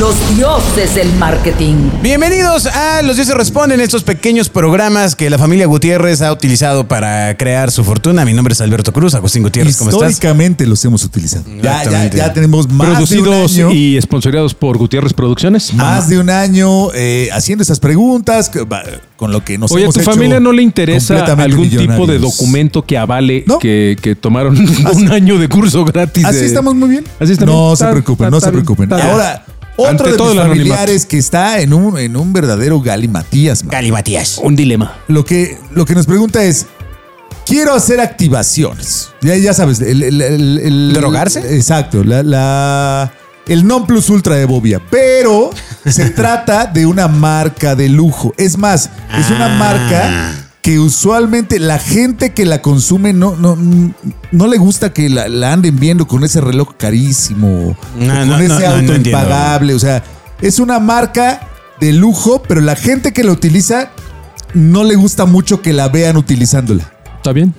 Los dioses del marketing. Bienvenidos a Los Dioses Responden, estos pequeños programas que la familia Gutiérrez ha utilizado para crear su fortuna. Mi nombre es Alberto Cruz, Agustín Gutiérrez, ¿cómo estás? Históricamente los hemos utilizado. Ya, ya, Exactamente. ya tenemos más Producidos de un año, y esponsoriados por Gutiérrez Producciones. más de un año eh, haciendo esas preguntas con lo que nos Oye, ¿a tu hecho familia no le interesa algún tipo de documento que avale No. que, que tomaron un año de curso gratis? Así de- estamos muy bien. Así está no bien. se preocupen, está- no está se preocupen. Ahora, otro Ante de todo mis familiares que está en un, en un verdadero galimatías. man. Gali Matías. Un dilema. Lo que, lo que nos pregunta es, quiero hacer activaciones. Ya, ya sabes, el... el- el- el- ¿Drogarse? Exacto, la, la- el non plus ultra de Bobia. Pero se trata de una marca de lujo. Es más, es una Ah. marca que usualmente la gente que la consume no, no, no le gusta que la, la anden viendo con ese reloj carísimo, No, con no, ese no, auto impagable. O sea, es una marca de lujo, pero la gente que la utiliza no le gusta mucho que la vean utilizándola. ¿Está bien?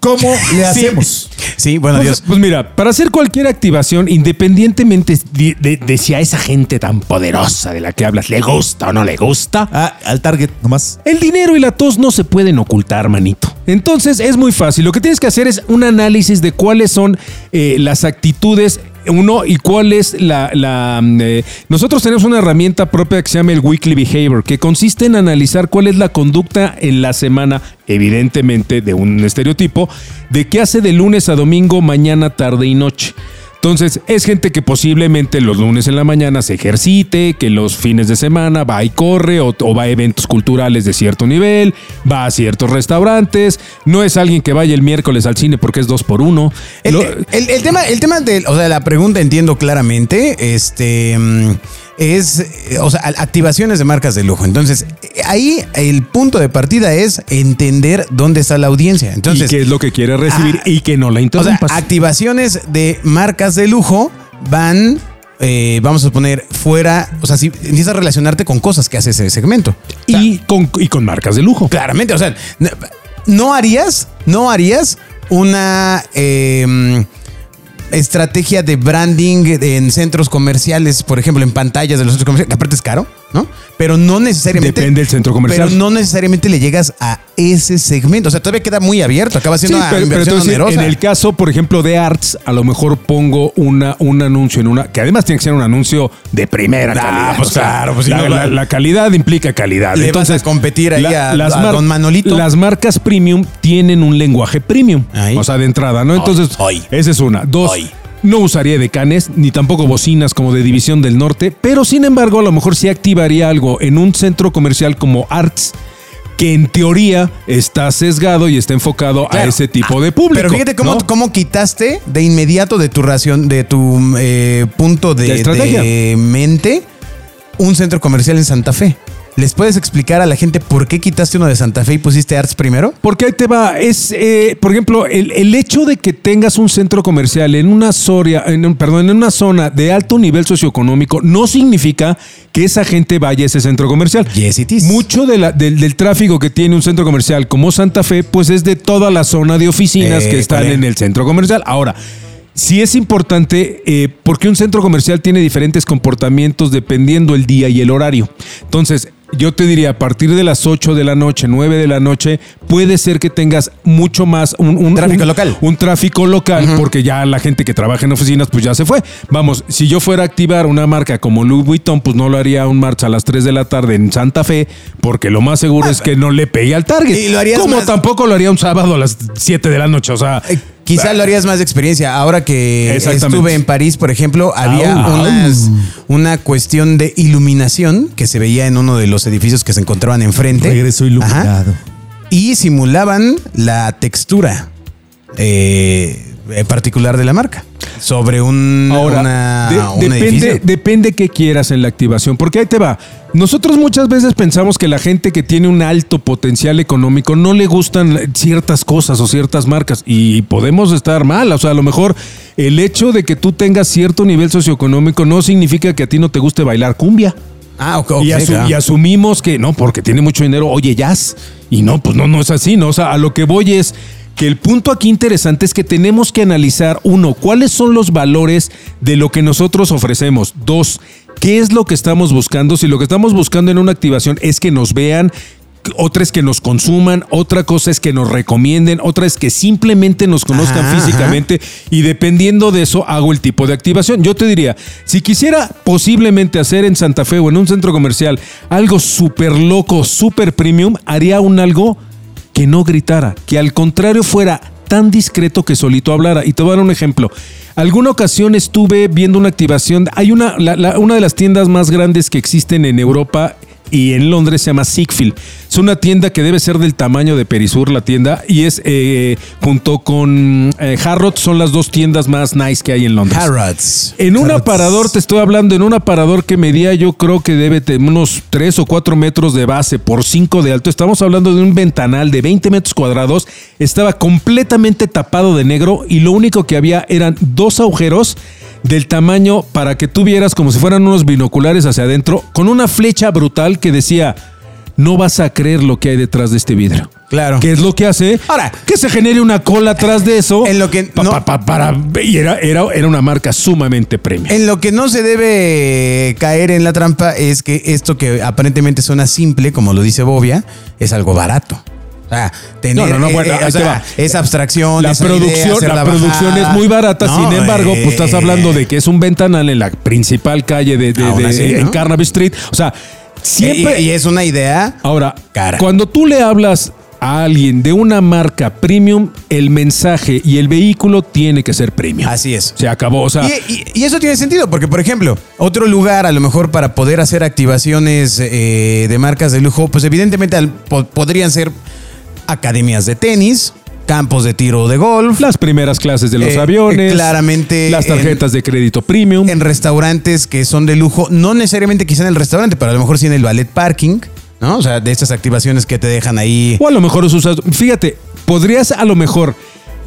¿Cómo le hacemos? Sí, bueno, Pues, Dios. pues mira, para hacer cualquier activación, independientemente de, de- de si a esa gente tan poderosa de la que hablas le gusta o no le gusta, Ah, al target nomás. El dinero y la tos no se pueden ocultar, manito. Entonces es muy fácil. Lo que tienes que hacer es un análisis de cuáles son eh, las actitudes. Uno, y cuál es la... la, mm, eh, nosotros tenemos una herramienta propia que se llama el Weekly Behavior, que consiste en analizar cuál es la conducta en la semana, evidentemente de un estereotipo, de qué hace de lunes a domingo, mañana, tarde y noche. Entonces, es gente que posiblemente los lunes en la mañana se ejercite, que los fines de semana va y corre o, o va a eventos culturales de cierto nivel, va a ciertos restaurantes, no es alguien que vaya el miércoles al cine porque es dos por uno. El, Lo- el- el tema, el tema de, o sea, la pregunta entiendo claramente, este, mm, es, eh, o sea, activaciones de marcas de lujo. Entonces, ahí el punto de partida es entender dónde está la audiencia. Entonces, y qué es lo que quiere recibir ah, y que no la o sea, interrumpas. activaciones de marcas de lujo van, eh, vamos a poner, fuera, o sea, si empiezas a relacionarte con cosas que hace ese segmento. O sea, y, con, y con marcas de lujo. Claramente, o sea, no harías, no harías una eh, estrategia de branding en centros comerciales, por ejemplo, en pantallas de los centros comerciales, que aparte es caro, ¿no? Pero no necesariamente. Depende del centro comercial. Pero no necesariamente le llegas a ese segmento. O sea, todavía queda muy abierto. Acaba siendo Sí, una pero, pero inversión entonces, onerosa. en el caso, por ejemplo, de Arts, a lo mejor pongo una, un anuncio en una, que además tiene que ser un anuncio de primera Ah, calidad. pues claro, pues la, no, la- la- la calidad implica calidad. Le vas Entonces, a competir ahí a- a don Manolito. Las marcas premium tienen un lenguaje premium. Ahí. O sea, de entrada, ¿no? Entonces, esa es una. Dos. Ay. No usaría decanes, ni tampoco bocinas como de División del Norte, pero sin embargo, a lo mejor sí activaría algo en un centro comercial como Arts, que en teoría está sesgado y está enfocado a ese tipo Ah, de público. Pero fíjate cómo, ¿no? cómo quitaste de inmediato de tu ración, de tu eh, punto de, de mente, un centro comercial en Santa Fe. ¿Les puedes explicar a la gente por qué quitaste uno de Santa Fe y pusiste Arts primero? Porque ahí te va, es, eh, por ejemplo, el, el hecho de que tengas un centro comercial en una, zoria- en perdón, en una zona de alto nivel socioeconómico no significa que esa gente vaya a ese centro comercial. Yes, it is. Mucho de la- del, del tráfico que tiene un centro comercial como Santa Fe, pues es de toda la zona de oficinas Eh, que están en el centro comercial. Ahora, sí es importante eh, porque un centro comercial tiene diferentes comportamientos dependiendo el día y el horario. Entonces, yo te diría, a partir de las 8 de la noche, 9 de la noche, puede ser que tengas mucho más un, un- Tráfico un- local. Un tráfico local, porque ya la gente que trabaja en oficinas, pues ya se fue. Vamos, si yo fuera a activar una marca como Louis Vuitton, pues no lo haría un marcha a las 3 de la tarde en Santa Fe, porque lo más seguro es que no le pegue al target. Y lo harías Como más- tampoco lo haría un sábado a las 7 de la noche. O sea, Eh, Quizá lo harías más de experiencia. Ahora que estuve en París, por ejemplo, había Au. unas- una cuestión de iluminación que se veía en uno de los edificios que se encontraban enfrente. Regreso Ajá. iluminado. y simulaban la textura eh, particular de la marca sobre un, Ahora, una- de- un depende, edificio. depende qué quieras en la activación, porque ahí te va. Nosotros muchas veces pensamos que la gente que tiene un alto potencial económico no le gustan ciertas cosas o ciertas marcas y podemos estar mal. O sea, a lo mejor el hecho de que tú tengas cierto nivel socioeconómico no significa que a ti no te guste bailar cumbia. Ah, ok, ok, y, asu- claro. y asumimos que no, porque tiene mucho dinero, oye, jazz. Y no, pues no, no es así, ¿no? O sea, a lo que voy es que el punto aquí interesante es que tenemos que analizar, uno, cuáles son los valores de lo que nosotros ofrecemos. Dos, ¿Qué es lo que estamos buscando? Si lo que estamos buscando en una activación es que nos vean, otra es que nos consuman, otra cosa es que nos recomienden, otra es que simplemente nos conozcan Ajá, físicamente y dependiendo de eso hago el tipo de activación. Yo te diría, si quisiera posiblemente hacer en Santa Fe o en un centro comercial algo súper loco, súper premium, haría un algo que no gritara, que al contrario fuera tan discreto que solito hablara. Y te voy a dar un ejemplo. Alguna ocasión estuve viendo una activación. Hay una, una de las tiendas más grandes que existen en Europa y en Londres se llama Sigfield. Es una tienda que debe ser del tamaño de Perisur, la tienda, y es eh, junto con eh, Harrods, son las dos tiendas más nice que hay en Londres. Harrods. En un Harrods. aparador, te estoy hablando, en un aparador que medía yo creo que debe tener unos 3 o 4 metros de base por 5 de alto. Estamos hablando de un ventanal de 20 metros cuadrados. Estaba completamente tapado de negro y lo único que había eran dos agujeros del tamaño para que tú vieras como si fueran unos binoculares hacia adentro con una flecha brutal que decía, no vas a creer lo que hay detrás de este vidrio. Claro. ¿Qué es lo que hace? Ahora- que se genere una cola atrás de eso. En lo que Pa- no- pa- pa- para, y era, era, era una marca sumamente premium. En lo que no se debe caer en la trampa es que esto que aparentemente suena simple, como lo dice Bobia, es algo barato. O sea, tener, No, no, no, bueno, eh, ahí o te sea, va. esa abstracción, La esa producción, la producción bajada. es muy barata, sin embargo, eh, pues estás hablando de que es un ventanal en la principal calle de, de- de- en Carnaby Street. O sea, siempre. Y, y es una idea. Ahora, cara. cuando tú le hablas a alguien de una marca premium, el mensaje y el vehículo tiene que ser premium. Así es. Se acabó. O sea, Y, y- y eso tiene sentido, porque por ejemplo, otro lugar a lo mejor para poder hacer activaciones eh, de marcas de lujo, pues evidentemente al- po- podrían ser academias de tenis, campos de tiro de golf, las primeras clases de los Eh, aviones. claramente Las en- tarjetas de crédito premium. en restaurantes que son de lujo, no necesariamente quizá en el restaurante, pero a lo mejor sí en el ballet parking, ¿no? O sea, de estas activaciones que te dejan ahí. O a lo mejor usas. Fíjate, podrías a lo mejor.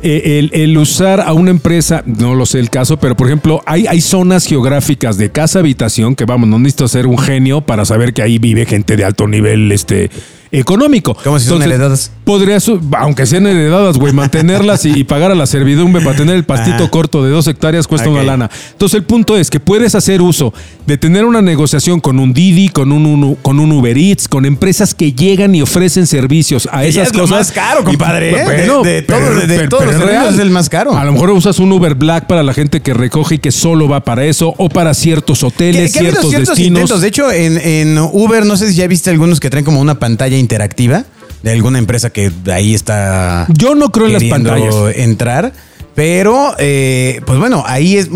eh, el, el usar a una empresa, no lo sé el caso, pero por ejemplo, hay, hay zonas geográficas de casa habitación que vamos, no necesito ser un genio para saber que ahí vive gente de alto nivel este, económico. Como si son heredadas. Podrías, aunque sean heredadas, güey, mantenerlas y, y pagar a la servidumbre para tener el pastito Ajá. corto de dos hectáreas cuesta una lana. Entonces el punto es que puedes hacer uso de tener una negociación con un Didi, con un, un- con un Uber Eats, con empresas que llegan y ofrecen servicios a esas es lo cosas. más caro, compadre. Bueno, De- de todo- de- de todos los real. es el más caro. A lo mejor usas un Uber Black para la gente que recoge y que solo va para eso, o para ciertos hoteles, que ha habido ciertos, ciertos destinos. intentos. De hecho, en, en Uber, no sé si ya viste algunos que traen como una pantalla interactiva de alguna empresa que ahí está. Yo no creo en las pantallas. entrar. Pero, eh, pues bueno, ahí es,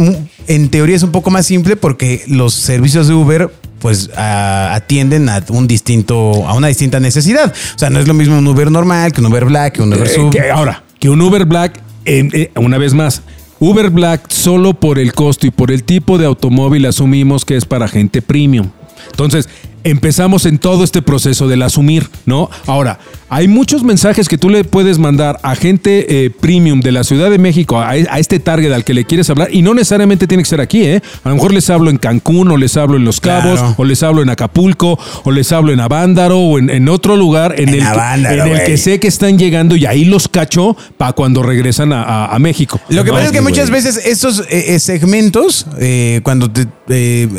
en teoría es un poco más simple porque los servicios de Uber pues a- atienden a un distinto, a una distinta necesidad. O sea, no es lo mismo un Uber normal que un Uber Black, que un Uber Eh, Sub. que ahora, que un Uber Black, eh, eh, una vez más, Uber Black solo por el costo y por el tipo de automóvil asumimos que es para gente premium. Entonces, empezamos en todo este proceso del asumir, ¿no? Ahora, hay muchos mensajes que tú le puedes mandar a gente eh, premium de la Ciudad de México, a, a este target al que le quieres hablar, y no necesariamente tiene que ser aquí, ¿eh? A lo mejor les hablo en Cancún, o les hablo en Los Cabos, Claro. o les hablo en Acapulco, o les hablo en Avándaro, o en, en otro lugar en, En el, que- en el que sé que están llegando y ahí los cacho para cuando regresan a, a- a México. Lo que ¿no? pasa es que muchas veces estos eh, eh, segmentos, eh, cuando te-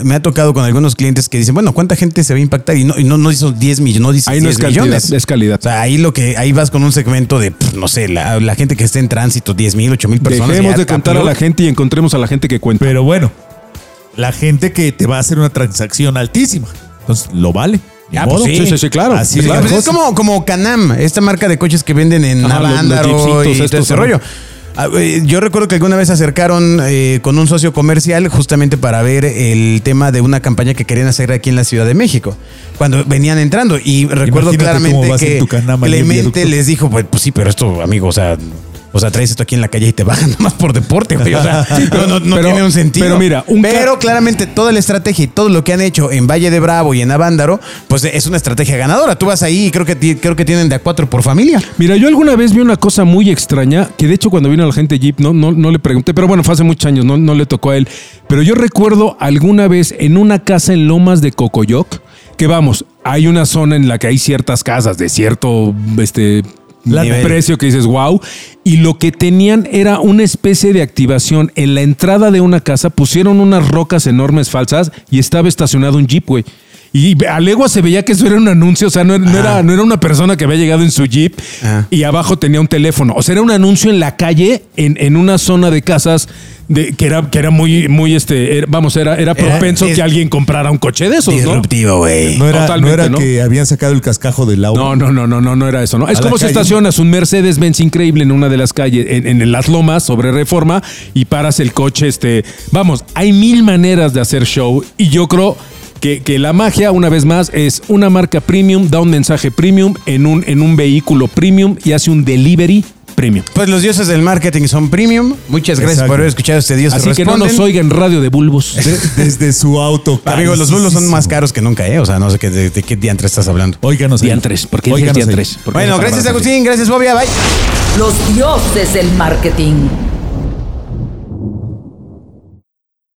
me ha tocado con algunos clientes que dicen, bueno, ¿cuánta gente se va a impactar? Y no, y no, no hizo 10 millones, no dice Ahí no 10 es cantidad, millones. es calidad. O sea, ahí lo que, ahí vas con un segmento de, pff, no sé, la, la gente que esté en tránsito, 10 mil, 8 mil personas. Dejemos de contar a la gente y encontremos a la gente que cuenta. Pero bueno, la gente que te va a hacer una transacción altísima. Entonces, lo vale. Ah, pues sí. Sí, sí, sí, claro. Así Pues, es pues como, como Canam, esta marca de coches que venden en Navándaro y todo ese rollo. Ah, eh, Yo recuerdo que alguna vez se acercaron eh, con un socio comercial justamente para ver el tema de una campaña que querían hacer aquí en la Ciudad de México, cuando venían entrando. Y recuerdo Imagínate claramente que Clemente les dijo, pues, pues sí, pero esto, amigo, o sea, o sea, traes esto aquí en la calle y te bajan nomás por deporte, güey. O sea, no, no- no pero- tiene un sentido. pero mira, un pero claramente toda la estrategia y todo lo que han hecho en Valle de Bravo y en Avándaro, pues es una estrategia ganadora. Tú vas ahí y creo que, creo que tienen de a cuatro por familia. Mira, yo alguna vez vi una cosa muy extraña, que de hecho cuando vino la gente Jeep no, no, no le pregunté, pero bueno, fue hace muchos años, no, no le tocó a él. Pero yo recuerdo alguna vez en una casa en Lomas de Cocoyoc, que vamos, hay una zona en la que hay ciertas casas de cierto este, Nivel. precio que dices, wow. Y lo que tenían era una especie de activación. En la entrada de una casa pusieron unas rocas enormes falsas y estaba estacionado un jeep, güey. Y a legua se veía que eso era un anuncio, o sea, no, no era, no era una persona que había llegado en su jeep y abajo tenía un teléfono. O sea, era un anuncio en la calle, en, en una zona de casas de, que era, que era muy, muy, este, era- vamos, era, era propenso es- que alguien comprara un coche de esos, ¿no? Disruptivo, güey. No era, no era ¿no? que habían sacado el cascajo del auto. No, no, no, no, no, no era eso, ¿no? Es A como si estacionas un Mercedes-Benz increíble en una de las calles, en, en las lomas sobre reforma, y paras el coche, este. Vamos, hay mil maneras de hacer show, y yo creo que, que la magia, una vez más, es una marca premium, da un mensaje premium en un, en un vehículo premium y hace un delivery premium. Pues los dioses del marketing son premium. Muchas gracias Exacto. por haber escuchado este Dios Así que no nos oigan radio de bulbos. De- desde su auto. Amigos, los bulos son más caros que nunca, ¿eh? O sea, no sé qué, de, de qué diantre estás hablando. Óiganos. Diantres, ¿por qué diantres? ¿Por qué Bueno, gracias? Agustín, gracias Bobia, bye. Los dioses del marketing.